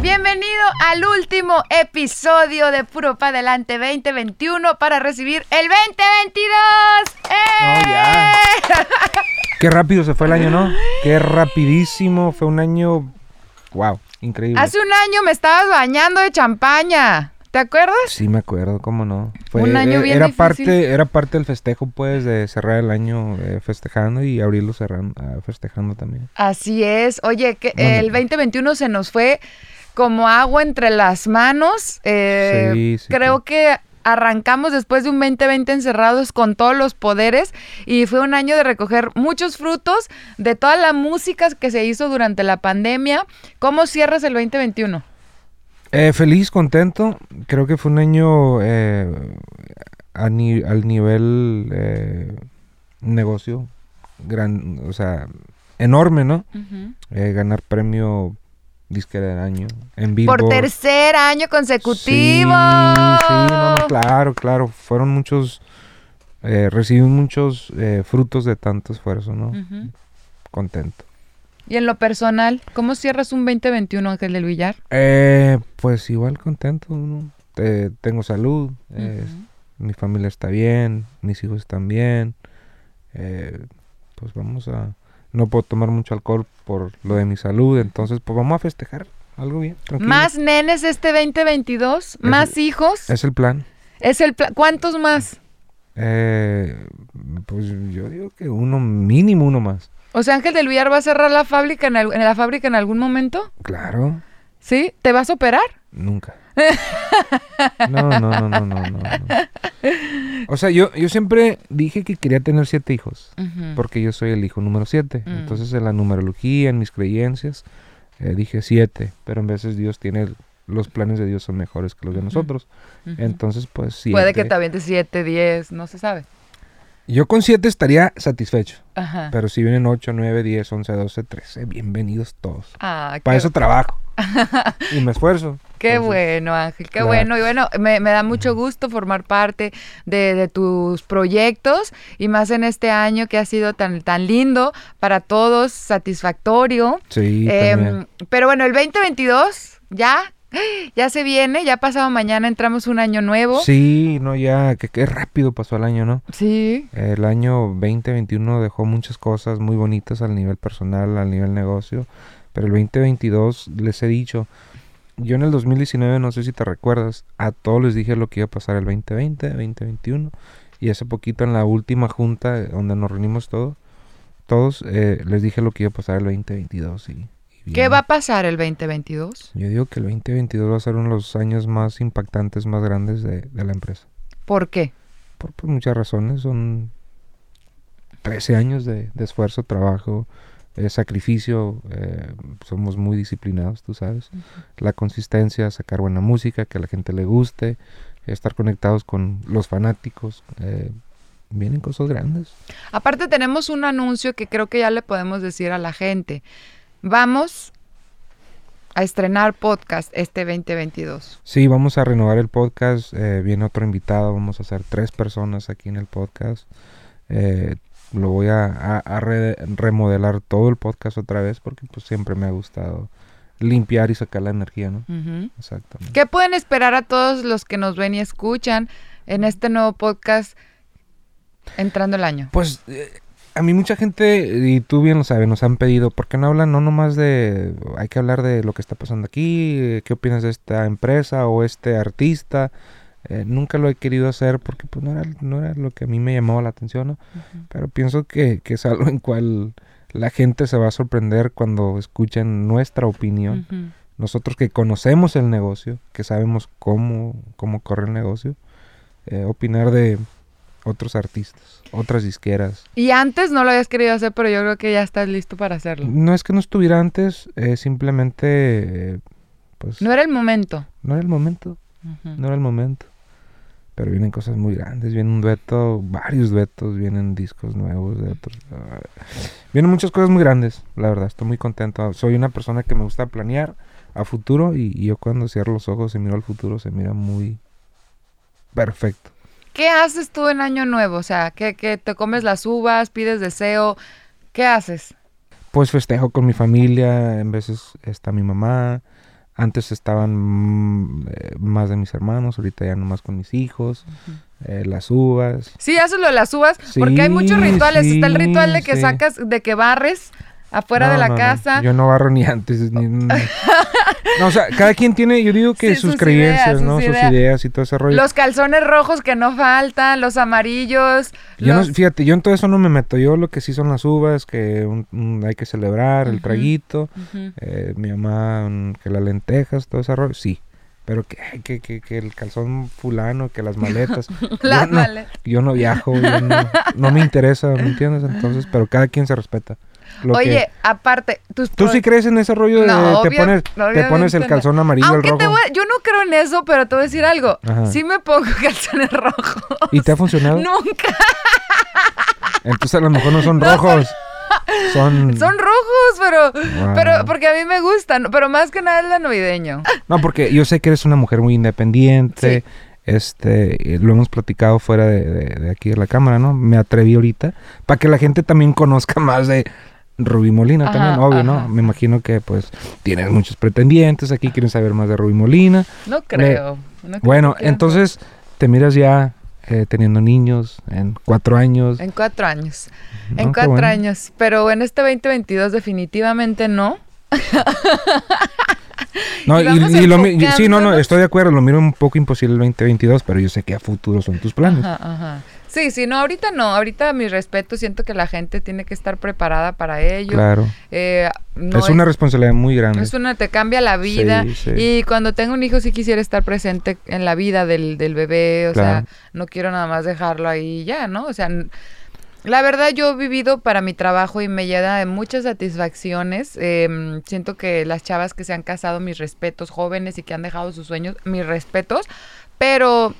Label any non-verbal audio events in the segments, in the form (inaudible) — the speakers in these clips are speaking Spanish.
Bienvenido al último episodio de Puro Pa' Adelante 2021 para recibir el 2022. ¡Eh! No, ya. Qué rápido se fue el año, ¿no? Qué rapidísimo. Fue un año. Wow, increíble. Hace un año me estabas bañando de champaña. ¿Te acuerdas? Sí, me acuerdo, cómo no. Un año eh, bien era difícil. parte, era parte del festejo, pues, de cerrar el año eh, festejando y abrirlo cerrando, ah, festejando también. Así es. Oye, que el 2021 se nos fue como agua entre las manos. Eh, Sí, sí, creo sí. que arrancamos después de un 2020 encerrados con todos los poderes y fue un año de recoger muchos frutos de toda la música que se hizo durante la pandemia. ¿Cómo cierras el 2021? Eh, feliz, contento. Creo que fue un año eh, a ni- al nivel eh, negocio, gran, o sea, enorme, ¿no? Eh, ganar premio disquera del año en vivo. Por tercer año consecutivo. Sí, sí, no, no, claro, claro. Fueron muchos, eh, recibí muchos eh, frutos de tanto esfuerzo, ¿no? Contento. Y en lo personal, ¿cómo cierras un 2021, Ángel del Villar? Eh, pues igual contento, ¿no? Tengo salud, eh, mi familia está bien, mis hijos están bien. eh, pues vamos a... No puedo tomar mucho alcohol por lo de mi salud, entonces pues vamos a festejar algo bien. tranquilo. ¿Más nenes este 2022? ¿Más hijos? Es el plan. Es el pla- ¿Cuántos más? Eh, pues yo digo que uno, mínimo uno más. O sea, Ángel del Villar va a cerrar la fábrica en, al- en la fábrica en algún momento. Claro, ¿Sí? ¿Te vas a operar? nunca. No, no, no, no, no, no. O sea, yo, yo siempre dije que quería tener siete hijos, porque yo soy el hijo número siete. Mm. Entonces en la numerología, en mis creencias, eh, dije siete, pero en veces Dios tiene, los planes de Dios son mejores que los de nosotros. Entonces, pues siete. Puede que te avientes 7, 10, no se sabe. Yo con siete estaría satisfecho, Ajá. pero si vienen 8, 9, 10, 11, 12, 13, bienvenidos todos. Ah, Para qué, eso trabajo. (laughs) y me esfuerzo. qué Entonces, bueno, Ángel, qué claro. bueno. Y bueno, me, me da mucho gusto formar parte de, de tus proyectos y más en este año que ha sido tan, tan lindo para todos, satisfactorio. Sí, Em, pero bueno, el 2022 ya, (gasps) ya se viene, ya pasado mañana entramos un año nuevo. Sí, no, ya, que qué rápido pasó el año, ¿no? Sí. El año 2021 dejó muchas cosas muy bonitas al nivel personal, al nivel negocio, pero el 2022 les he dicho, yo en el 2019, no sé si te recuerdas, a todos les dije lo que iba a pasar el 2020, 2021, y hace poquito en la última junta eh, donde nos reunimos todos, todos eh, les dije lo que iba a pasar el 2022. Y, y ¿Qué va a pasar el 2022? Yo digo que el 2022 va a ser uno de los años más impactantes, más grandes de, de la empresa. ¿Por qué? Por, por muchas razones. Son 13 años de, de esfuerzo, trabajo, eh, sacrificio. eh, somos muy disciplinados, tú sabes. La consistencia, sacar buena música, que a la gente le guste, estar conectados con los fanáticos. eh, vienen cosas grandes. Aparte tenemos un anuncio que creo que ya le podemos decir a la gente. Vamos a estrenar podcast este 2022. Sí, vamos a renovar el podcast. eh, viene otro invitado. Vamos a hacer tres personas aquí en el podcast. Eh, lo voy a, a- a re- remodelar todo el podcast otra vez porque pues siempre me ha gustado limpiar y sacar la energía, ¿no? Ujú. Exactamente. ¿Qué pueden esperar a todos los que nos ven y escuchan en este nuevo podcast entrando el año? Pues eh, a mí mucha gente, y tú bien lo sabes, nos han pedido, ¿por qué no hablan no nomás de, hay que hablar de lo que está pasando aquí, qué opinas de esta empresa o este artista? Eh, nunca lo he querido hacer porque pues no era, no era lo que a mí me llamaba la atención, ¿no? Pero pienso que, que es algo en cual la gente se va a sorprender cuando escuchen nuestra opinión. Nosotros que conocemos el negocio, que sabemos cómo, cómo corre el negocio, eh, opinar de otros artistas, otras disqueras. Y antes no lo habías querido hacer, pero yo creo que ya estás listo para hacerlo. No es que no estuviera antes, eh, simplemente, eh, pues, No era el momento. no era el momento, Ujú. no era el momento. Pero vienen cosas muy grandes, viene un dueto, varios duetos, vienen discos nuevos de otros. ah, vienen muchas cosas muy grandes, la verdad, estoy muy contento. Soy una persona que me gusta planear a futuro y, y yo cuando cierro los ojos y miro al futuro se mira muy perfecto. ¿Qué haces tú en Año Nuevo? O sea, que, que te comes las uvas, pides deseo. ¿Qué haces? Pues festejo con mi familia, en veces está mi mamá, antes estaban mm, eh, más de mis hermanos, ahorita ya nomás con mis hijos, eh, las uvas. Sí, haces lo de las uvas, porque hay muchos Sí, rituales. Está el ritual de que sí. sacas, de que barres afuera No, de la no, no, casa. Yo no barro ni antes. ni- (laughs) no, o sea, cada quien tiene, yo digo que Sí, sus, sus creencias, ideas, ¿no? sus Sus ideas. y todo ese rollo. Los calzones rojos que no faltan, los amarillos. Yo no- los- fíjate, yo en todo eso no me meto. Yo lo que sí son las uvas, que un- un- hay que celebrar, el traguito. Eh, mi mamá, mm, que las lentejas, todo ese rollo, sí. Pero que, que, que, que el calzón fulano, que las maletas. (laughs) Las yo, no, maletas. yo no viajo, yo no, no me interesa, ¿me entiendes? Entonces, (laughs) pero cada quien se respeta. Que- Oye, aparte, tus ¿Tú sí crees en ese rollo de No, te obvio- pones, te obviamente pones el calzón amarillo, el Aunque rojo? te voy a- yo no creo en eso, pero te voy a decir algo. Ajá. Sí me pongo (laughs) calzones rojos. ¿Y te ha funcionado? Nunca. Entonces a lo mejor no son (laughs) rojos. Son... (laughs) Son rojos, pero, Wow. pero porque a mí me gustan. Pero más que nada es la navideño. No, porque yo sé que eres una mujer muy independiente. Este, lo hemos platicado fuera de, de- de aquí de la cámara, ¿no? Me atreví ahorita para que la gente también conozca más de Rubí Molina Ajá, también, obvio, ¿no? Me imagino que pues tienes muchos pretendientes aquí, quieren saber más de Rubí Molina. No creo. no creo Bueno, que entonces te miras ya eh, teniendo niños en cuatro años. En cuatro años. ¿no? En cuatro bueno. años. Pero en este 2022 definitivamente no. (laughs) No, Y y, y lo sí, no, no, estoy de acuerdo, lo miro un poco imposible el 2022, pero yo sé que a futuro son tus planes. Ajá, ajá. Sí, sí, no, ahorita no. Ahorita mi respeto, siento que la gente tiene que estar preparada para ello. Claro. Eh, no es una responsabilidad muy grande. Es una, te cambia la vida. Sí, sí. Y cuando tengo un hijo sí quisiera estar presente en la vida del, del bebé. O Claro. sea, no quiero nada más dejarlo ahí ya, ¿no? O sea, la verdad yo he vivido para mi trabajo y me llena de muchas satisfacciones. Em, siento que las chavas que se han casado, mis respetos, jóvenes y que han dejado sus sueños, mis respetos. Pero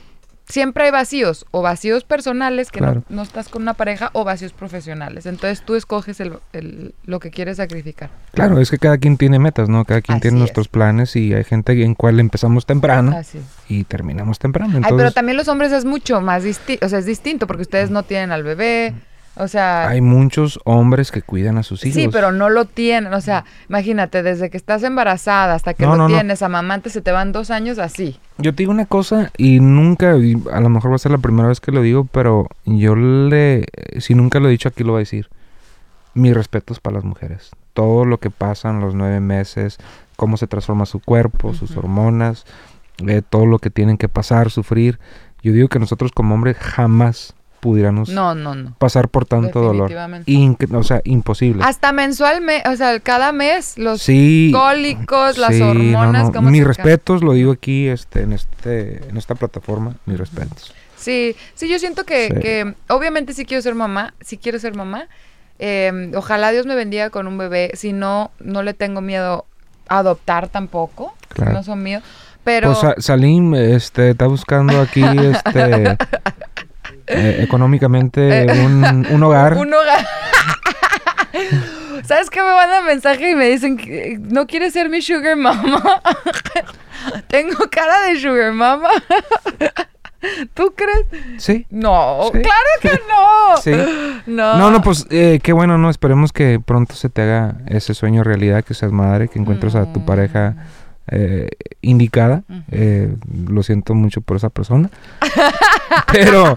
siempre hay vacíos, o vacíos personales que no- Claro. no, estás con una pareja, o vacíos profesionales. Entonces tú escoges el- el- lo que quieres sacrificar. Claro, es que cada quien tiene metas, ¿no? Cada quien Así tiene es. nuestros planes y hay gente en cual empezamos temprano Así es. y terminamos temprano. Ay, pero también los hombres es mucho más distinto, o sea, es distinto porque ustedes no tienen al bebé, o sea, hay muchos hombres que cuidan a sus hijos. sí, pero no lo tienen, o sea, imagínate, desde que estás embarazada hasta que No, lo no, no. tienes, amamante, se te van dos años así. Yo te digo una cosa y nunca, y a lo mejor va a ser la primera vez que lo digo, pero yo le, si nunca lo he dicho aquí lo voy a decir. Mis respetos para las mujeres. Todo lo que pasan los nueve meses, cómo se transforma su cuerpo, sus Ujú. hormonas, eh, todo lo que tienen que pasar, sufrir. Yo digo que nosotros como hombres jamás pudiéramos No, no, no. pasar por tanto dolor. Inc- o sea, imposible. Hasta mensualmente, o sea, cada mes los sí. cólicos, las sí, hormonas, no. cómo Mis respetos, lo digo aquí este, en, este, en esta plataforma, mis respetos. Sí, sí, yo siento que, Sí. que obviamente sí quiero ser mamá, sí quiero ser mamá. Eh, ojalá Dios me bendiga con un bebé. Si no, no le tengo miedo a adoptar tampoco. Claro. no son míos. Pero Pues Sa- Salim este, está buscando aquí este, (laughs) eh, económicamente Eh, (laughs) un, un hogar. un hogar. ¿Sabes qué me mandan mensaje y me dicen que eh, no quieres ser mi sugar mama? (laughs) Tengo cara de sugar mama. (laughs) ¿Tú crees? Sí. No, Sí. claro que no. Sí. No. No, no, pues eh, qué bueno, ¿no? Esperemos que pronto se te haga ese sueño realidad, que seas madre, que encuentres a tu pareja eh, indicada. Eh, lo siento mucho por esa persona. (laughs) Pero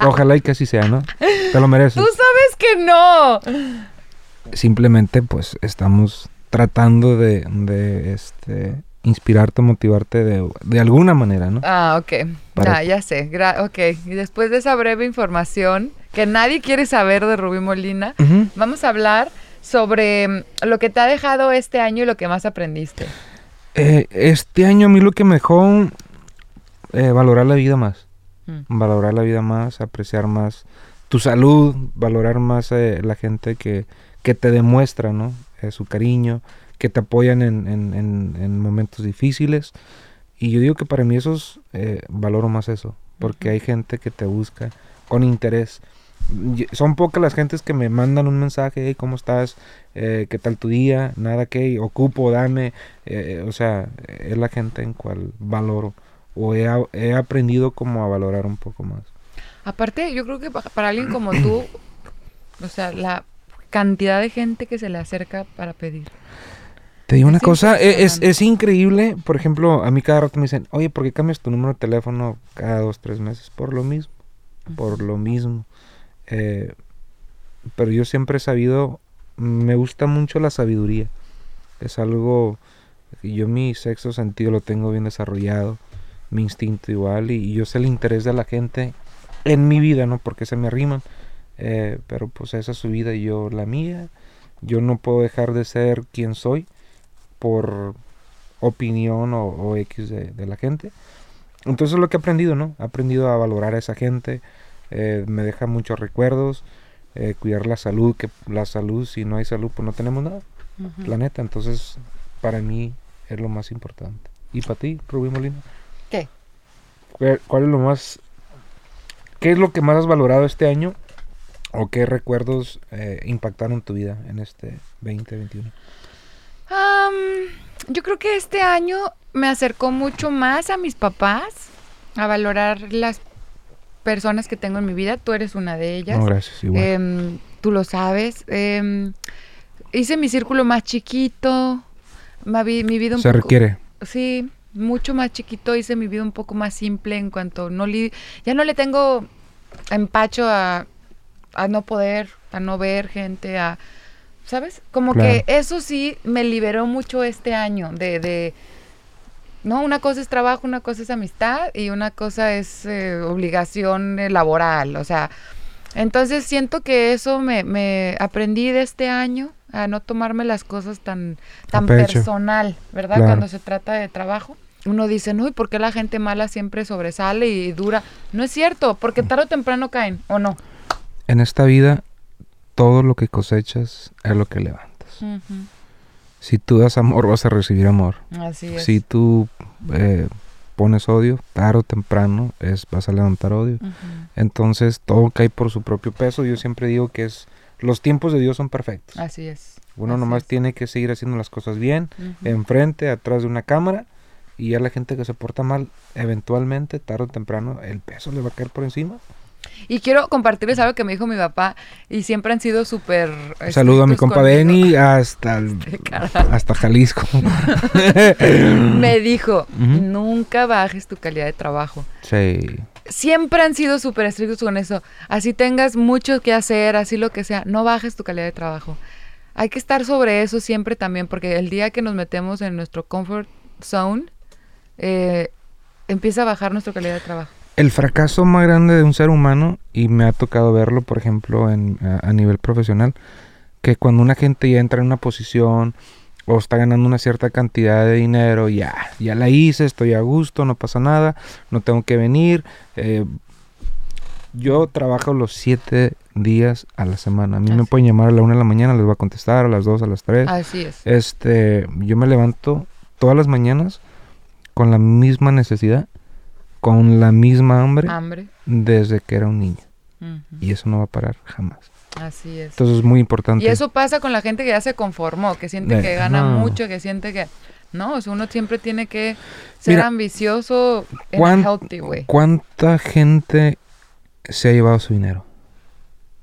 ojalá y que así sea, ¿no? Te lo mereces. Tú sabes que no. simplemente pues estamos tratando de, de, este inspirarte, motivarte de, de alguna manera, ¿no? Ah, ok. Para- Ya, ya sé. Gra- ok. Y después de esa breve información que nadie quiere saber de Rubí Molina, vamos a hablar sobre mm, lo que te ha dejado este año y lo que más aprendiste. Eh, este año a mí lo que me dejó eh, valorar la vida más, Mm. valorar la vida más, apreciar más tu salud, valorar más eh, la gente que, que te demuestra, ¿no? Eh, su cariño, que te apoyan en, en- en- en momentos difíciles. Y yo digo que para mí esos, valoro más eso, porque hay gente que te busca con interés. Son pocas las gentes que me mandan un mensaje, hey, ¿cómo estás? Eh, ¿Qué tal tu día? Nada que ocupo, dame. Eh, o sea, es la gente en cual valoro o he, aprendido como a valorar un poco más. Aparte, yo creo que pa- para alguien como tú, o sea, la cantidad de gente que se le acerca para pedir. Te digo una Es cosa, e- es, es increíble, por ejemplo, a mí cada rato me dicen, oye, ¿por qué cambias tu número de teléfono cada dos, tres meses? Por lo mismo, por lo mismo. Eh, pero yo siempre he sabido, me gusta mucho la sabiduría. Es algo, yo mi sexto sentido lo tengo bien desarrollado, mi instinto igual, y, yo sé el interés de la gente en mi vida, ¿no? Porque se me arriman. Eh, pero pues esa es su vida y yo la mía. Yo no puedo dejar de ser quien soy por opinión o, o X de, la gente. Entonces es lo que he aprendido, ¿no? He aprendido a valorar a esa gente. Eh, me deja muchos recuerdos. eh, cuidar la salud, que la salud, si no hay salud, pues no tenemos nada, la neta. Entonces, para mí es lo más importante. ¿Y para ti, Rubí Molina? ¿Qué? ¿Cuál es lo más... ¿Qué es lo que más has valorado este año? ¿O qué recuerdos eh, impactaron tu vida en este 2021? Am, yo creo que este año me acercó mucho más a mis papás, a valorar las personas que tengo en mi vida. Tú eres una de ellas. No, gracias, igual. Em, tú lo sabes. Em, hice mi círculo más chiquito. mi vida un Se poco- requiere. Sí, mucho más chiquito. Hice mi vida un poco más simple en cuanto no li- ya no le tengo empacho a, a no poder, a no ver gente, a ¿sabes? Como Claro. que eso sí me liberó mucho este año de, de no, una cosa es trabajo, una cosa es amistad y una cosa es eh, obligación eh, laboral, o sea, entonces siento que eso me, me aprendí de este año a no tomarme las cosas tan, tan personal, ¿verdad? Claro. Cuando se trata de trabajo. Uno dice, no, ¿y por qué la gente mala siempre sobresale y dura? No es cierto, porque tarde o temprano caen, ¿o no? En esta vida, todo lo que cosechas es lo que levantas. Si tú das amor, vas a recibir amor. Así es. Si tú eh, pones odio, tarde o temprano es, vas a levantar odio. Entonces, todo cae por su propio peso. Yo siempre digo que es los tiempos de Dios son perfectos. Así es. Uno así nomás es. tiene que seguir haciendo las cosas bien, enfrente, atrás de una cámara. Y ya la gente que se porta mal, eventualmente, tarde o temprano, el peso le va a caer por encima. Y quiero compartirles algo que me dijo mi papá y siempre han sido súper... Saludo a mi estrictos compa. Benny hasta, (laughs) hasta Jalisco. (laughs) Me dijo, nunca bajes tu calidad de trabajo. sí. Siempre han sido súper estrictos con eso. Así tengas mucho que hacer, así lo que sea, no bajes tu calidad de trabajo. Hay que estar sobre eso siempre también, porque el día que nos metemos en nuestro comfort zone, eh, empieza a bajar nuestra calidad de trabajo. El fracaso más grande de un ser humano, y me ha tocado verlo, por ejemplo, en, a, a nivel profesional, que cuando una gente ya entra en una posición o está ganando una cierta cantidad de dinero, ya, ya la hice, estoy a gusto, no pasa nada, no tengo que venir. eh, yo trabajo los siete días a la semana. A mí me pueden llamar a la una de la mañana, les voy a contestar, a las dos, a las tres. Así es. Este, yo me levanto todas las mañanas con la misma necesidad, con la misma hambre Hambre. desde que era un niño. Y eso no va a parar jamás. Así es. Entonces es muy importante. Y eso pasa con la gente que ya se conformó, que siente que gana no. mucho, que siente que... No, o sea, uno siempre tiene que ser Mira, ambicioso en ¿cuán- a healthy way. ¿Cuánta gente se ha llevado su dinero?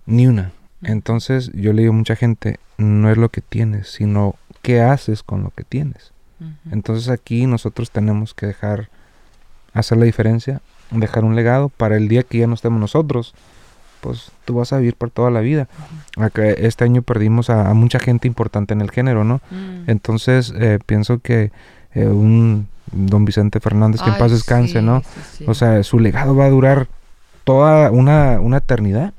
Ni una. Entonces yo le digo a mucha gente, no es lo que tienes, sino qué haces con lo que tienes. Entonces aquí nosotros tenemos que dejar, hacer la diferencia, dejar un legado para el día que ya no estemos nosotros. Pues tú vas a vivir por toda la vida. Acá este año perdimos a, a mucha gente importante en el género, ¿no? Mm. Entonces eh, pienso que eh, un don Vicente Fernández, que en Ay, paz descanse, sí, ¿no? sí, sí. O sea, su legado va a durar toda una, una eternidad,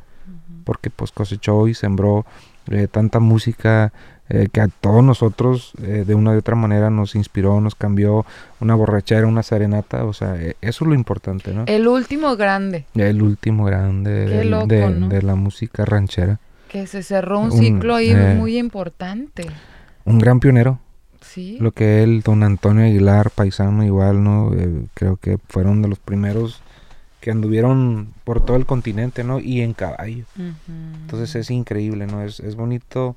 porque pues cosechó y sembró eh, tanta música eh, que a todos nosotros eh, de una u otra manera nos inspiró, nos cambió una borrachera, una serenata, o sea, eh, eso es lo importante, ¿no? El último grande, el último grande Qué del- loco, de, ¿no? de la música ranchera, que se cerró un Un, ciclo ahí muy importante. un gran pionero, Sí. lo que él, don Antonio Aguilar, paisano igual, ¿no? Creo que fueron de los primeros que anduvieron por todo el continente, ¿no? Y en caballo. Entonces es increíble, ¿no? Es, es bonito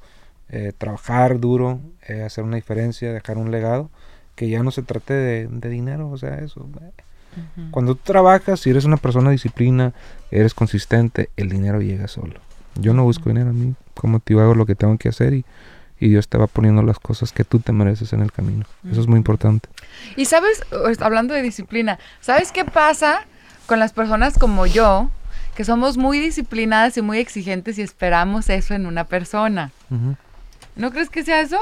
eh, trabajar duro, eh, hacer una diferencia, dejar un legado, que ya no se trate de, de dinero, o sea, eso. eh. Ujú. Cuando tú trabajas, si eres una persona disciplina, eres consistente, el dinero llega solo. Yo no busco dinero a mí, como te hago lo que tengo que hacer y, y Dios te va poniendo las cosas que tú te mereces en el camino. Eso es muy importante. Y sabes, o- hablando de disciplina, ¿sabes qué pasa con las personas como yo? Que somos muy disciplinadas y muy exigentes y esperamos eso en una persona. Ujú. ¿No crees que sea eso?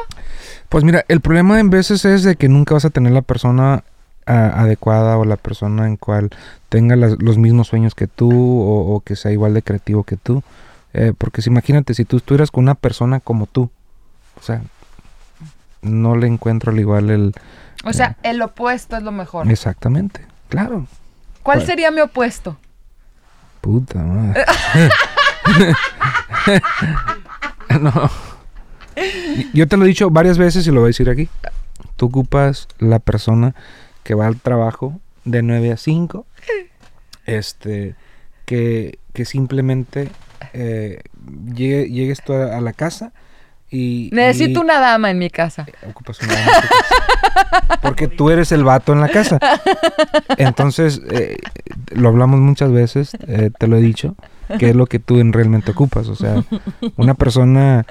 Pues mira, el problema en veces es de que nunca vas a tener la persona ah, adecuada o la persona en cual tenga las- los mismos sueños que tú o, o que sea igual de creativo que tú. Eh, porque si imagínate, si tú estuvieras con una persona como tú, o sea, no le encuentro al igual el... O sea, el opuesto es lo mejor. Exactamente, claro. ¿Cuál ¿cuál? sería mi opuesto? Puta madre. (laughs) (laughs) no. Yo te lo he dicho varias veces y lo voy a decir aquí. Tú ocupas la persona que va al trabajo de 9 a 5. Este, que, que simplemente eh, llegue- llegues tú a, a la casa y... Necesito y una dama en mi casa. Ocupas una dama en tu casa. Porque tú eres el vato en la casa. Entonces, eh, lo hablamos muchas veces, eh, te lo he dicho, que es lo que tú en realmente ocupas. O sea, una persona,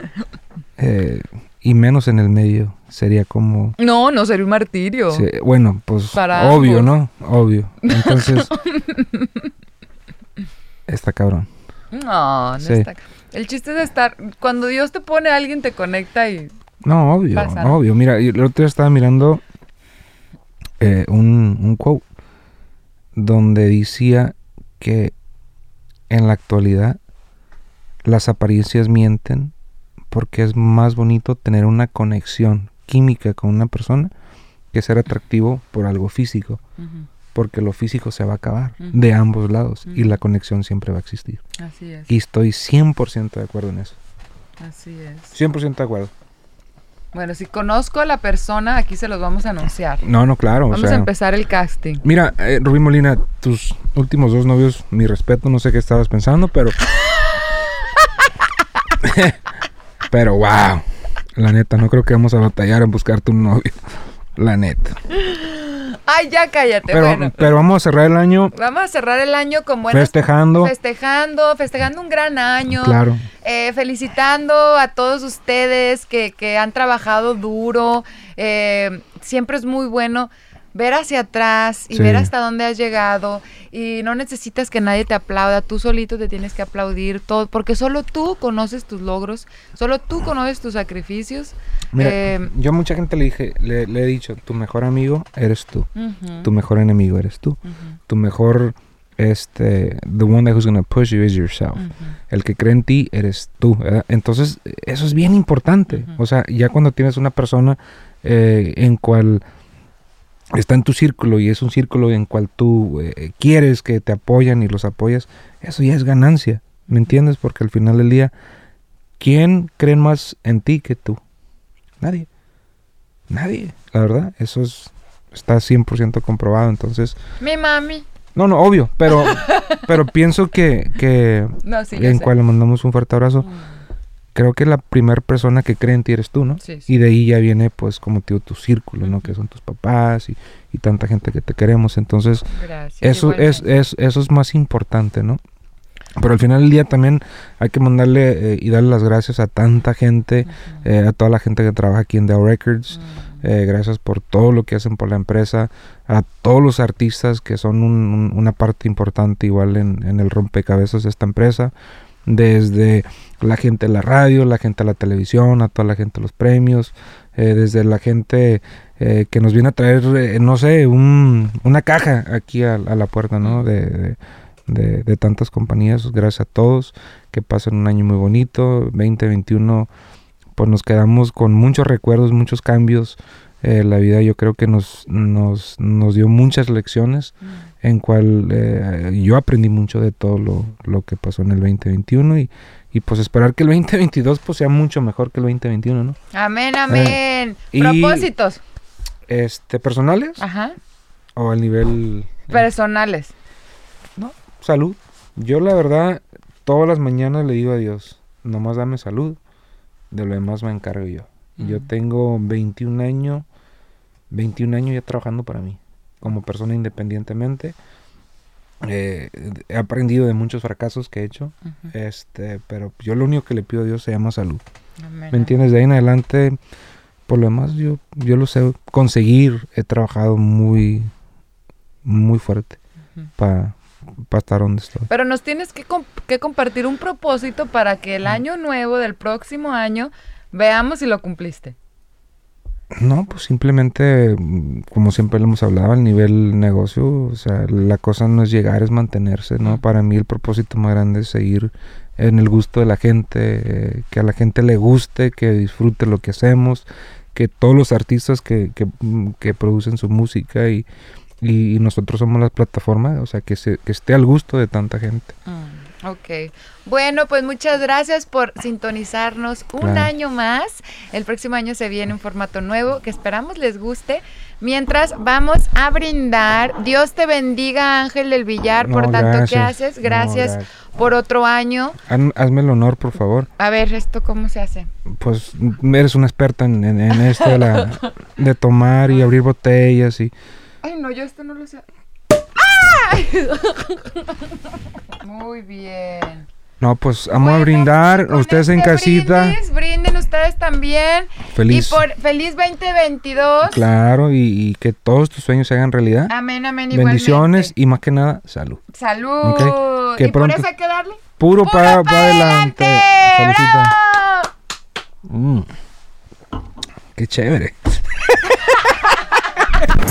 eh, y menos en el medio, sería como... No, no sería un martirio. sí, bueno, pues Para obvio, ambos. ¿no? Obvio. (laughs) Entonces, está cabrón. No, no Sí. está. El chiste es estar. Cuando Dios te pone alguien, te conecta y. No, obvio, Pasa. obvio. Mira, el otro día estaba mirando eh, un, un quote donde decía que en la actualidad las apariencias mienten porque es más bonito tener una conexión química con una persona que ser atractivo por algo físico, porque lo físico se va a acabar Ujú. de ambos lados y Ujú. la conexión siempre va a existir. Así es. Y estoy 100% de acuerdo en eso. Así es. 100% de acuerdo. Bueno, si conozco a la persona, aquí se los vamos a anunciar. No, no, claro. o Vamos sea, a empezar el casting. Mira, eh, Rubí Molina, tus últimos dos novios, mi respeto, no sé qué estabas pensando, pero. (laughs) (laughs) pero wow. La neta, no creo que vamos a batallar en buscarte un novio. La neta. Ay, ya cállate. Pero, bueno, pero vamos a cerrar el año vamos a cerrar el año con buenas. festejando. Festejando, festejando un gran año. Claro. Eh, felicitando a todos ustedes que, que han trabajado duro. Eh, siempre es muy bueno ver hacia atrás y Sí. ver hasta dónde has llegado. Y no necesitas que nadie te aplauda. Tú solito te tienes que aplaudir todo. Porque solo tú conoces tus logros. Solo tú conoces tus sacrificios. Mira, Eh, yo a mucha gente le dije, le, le he dicho, tu mejor amigo eres tú. Tu mejor enemigo eres tú. Tu mejor, este, the one that who's gonna push you is yourself. El que cree en ti eres tú. ¿verdad? Entonces, eso es bien importante. O sea, ya cuando tienes una persona eh, en cual está en tu círculo y es un círculo en cual tú eh, quieres que te apoyan y los apoyas, eso ya es ganancia. ¿Me entiendes? Porque al final del día, ¿quién cree más en ti que tú? Nadie. Nadie. La verdad, eso es está 100% comprobado. Entonces, Mi mami. no, no, obvio, pero, (laughs) pero pienso que, que No, sí, en sé. cual le mandamos un fuerte abrazo. Mm, Creo que la primera persona que cree en ti eres tú, ¿no? Sí, sí. Y de ahí ya viene, pues, como te digo, tu círculo, ¿no? Que son tus papás y, y tanta gente que te queremos. Entonces, Gracias. eso es, es, eso es más importante, ¿no? Pero al final del día también hay que mandarle eh, y darle las gracias a tanta gente, eh, a toda la gente que trabaja aquí en Dow Records. Eh, gracias por todo lo que hacen por la empresa, a todos los artistas que son un- un- una parte importante igual en, en el rompecabezas de esta empresa, desde la gente de la radio, la gente de la televisión, a toda la gente de los premios, eh, desde la gente eh, que nos viene a traer, eh, no sé, un- una caja aquí a, a la puerta, ¿no? De, de- de- de tantas compañías, gracias a todos, que pasen un año muy bonito, 2021 pues nos quedamos con muchos recuerdos, muchos cambios. Eh, la vida yo creo que nos, nos, nos dio muchas lecciones Mm. en cual eh, yo aprendí mucho de todo lo, lo que pasó en el 2021 y, y pues esperar que el 2022 pues sea mucho mejor que el 2021, ¿no? Amén, amén. y- Propósitos. Este, personales Ajá. o al nivel... eh, Personales. salud. Yo la verdad, todas las mañanas le digo a Dios, nomás dame salud, de lo demás me encargo yo. Yo Mm. tengo 21 años, 21 años ya trabajando para mí, como persona independientemente. Eh, he aprendido de muchos fracasos que he hecho, este, pero yo lo único que le pido a Dios se llama salud. Amén. ¿Me entiendes? De ahí en adelante, por lo demás, yo, yo lo sé conseguir. He trabajado muy, muy fuerte Ujú. para estar donde estoy. Pero nos tienes que, que compartir un propósito para que el año nuevo del próximo año veamos si lo cumpliste. No, pues simplemente, mm, como siempre le hemos hablado, al nivel negocio, o sea, la cosa no es llegar, es mantenerse, ¿no? Para mí el propósito más grande es seguir en el gusto de la gente, eh, que a la gente le guste, que disfrute lo que hacemos, que todos los artistas que, que, mm, que producen su música y, y nosotros somos la plataforma, o sea, que, se, que esté al gusto de tanta gente. Mm, ok. Bueno, pues muchas gracias por sintonizarnos un Claro. año más. El próximo año se viene un formato nuevo que esperamos les guste. Mientras vamos a brindar, Dios te bendiga Ángel del Villar por tanto que gracias. haces. No, Gracias por otro año. Haz- Hazme el honor, por favor. A ver, ¿esto cómo se hace? Pues eres una experta en, en- en esto de, la, de tomar y abrir botellas y... Ay, no, yo esto no lo sé. (laughs) Muy bien. No, pues vamos a brindar. Ustedes en este casita. brindis, brinden ustedes también. Feliz. Y por feliz 2022. Claro, y, y que todos tus sueños se hagan realidad. Amén, amén. Bendiciones igualmente. y más que nada, salud. Salud. Que y por eso hay que darle. Puro, ¡Puro para pa' adelante. ¡Bravo! Mm. Qué chévere. (laughs)